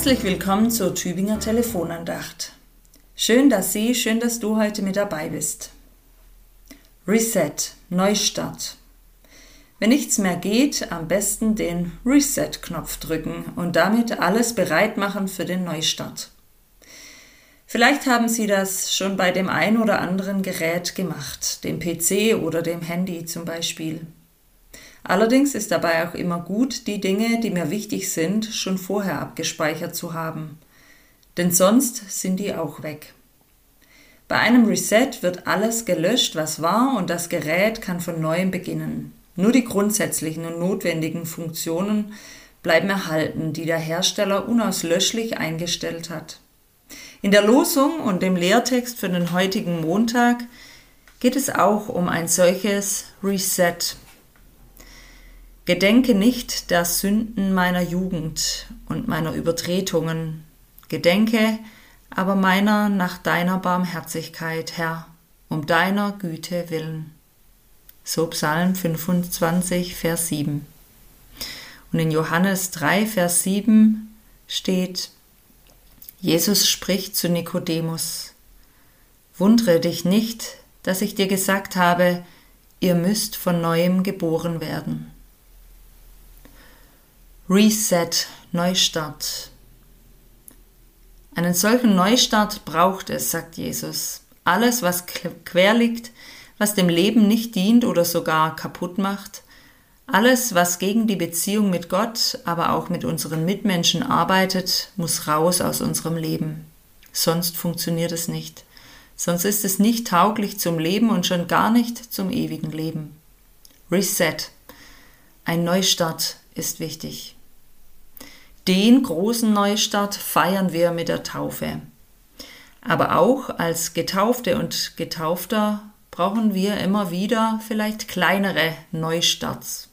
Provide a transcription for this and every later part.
Herzlich willkommen zur Tübinger Telefonandacht. Schön, dass Sie, schön, dass du heute mit dabei bist. Reset, Neustart. Wenn nichts mehr geht, am besten den Reset-Knopf drücken und damit alles bereit machen für den Neustart. Vielleicht haben Sie das schon bei dem ein oder anderen Gerät gemacht, dem PC oder dem Handy zum Beispiel. Allerdings ist dabei auch immer gut, die Dinge, die mir wichtig sind, schon vorher abgespeichert zu haben. Denn sonst sind die auch weg. Bei einem Reset wird alles gelöscht, was war, und das Gerät kann von neuem beginnen. Nur die grundsätzlichen und notwendigen Funktionen bleiben erhalten, die der Hersteller unauslöschlich eingestellt hat. In der Losung und dem Lehrtext für den heutigen Montag geht es auch um ein solches Reset, Gedenke nicht der Sünden meiner Jugend und meiner Übertretungen. Gedenke aber meiner nach deiner Barmherzigkeit, Herr, um deiner Güte willen. So Psalm 25, Vers 7. Und in Johannes 3, Vers 7 steht, Jesus spricht zu Nikodemus, Wundre dich nicht, dass ich dir gesagt habe, ihr müsst von neuem geboren werden. Reset, Neustart. Einen solchen Neustart braucht es, sagt Jesus. Alles, was quer liegt, was dem Leben nicht dient oder sogar kaputt macht, alles, was gegen die Beziehung mit Gott, aber auch mit unseren Mitmenschen arbeitet, muss raus aus unserem Leben. Sonst funktioniert es nicht. Sonst ist es nicht tauglich zum Leben und schon gar nicht zum ewigen Leben. Reset. Ein Neustart ist wichtig. Den großen Neustart feiern wir mit der Taufe. Aber auch als Getaufte und Getaufter brauchen wir immer wieder vielleicht kleinere Neustarts.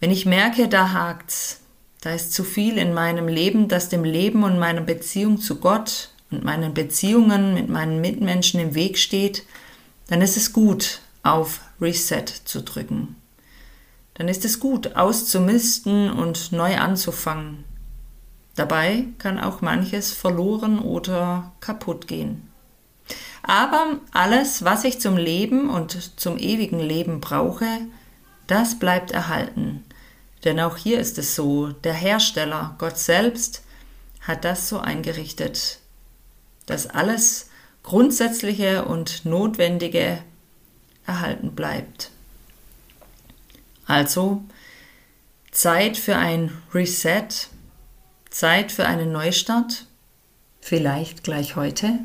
Wenn ich merke, da hakt's, da ist zu viel in meinem Leben, das dem Leben und meiner Beziehung zu Gott und meinen Beziehungen mit meinen Mitmenschen im Weg steht, dann ist es gut, auf Reset zu drücken dann ist es gut, auszumisten und neu anzufangen. Dabei kann auch manches verloren oder kaputt gehen. Aber alles, was ich zum Leben und zum ewigen Leben brauche, das bleibt erhalten. Denn auch hier ist es so, der Hersteller, Gott selbst, hat das so eingerichtet, dass alles Grundsätzliche und Notwendige erhalten bleibt. Also Zeit für ein Reset, Zeit für einen Neustart, vielleicht gleich heute?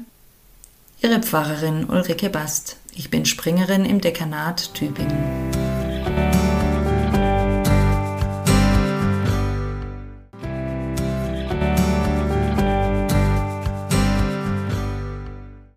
Ihre Pfarrerin Ulrike Bast. Ich bin Springerin im Dekanat Tübingen.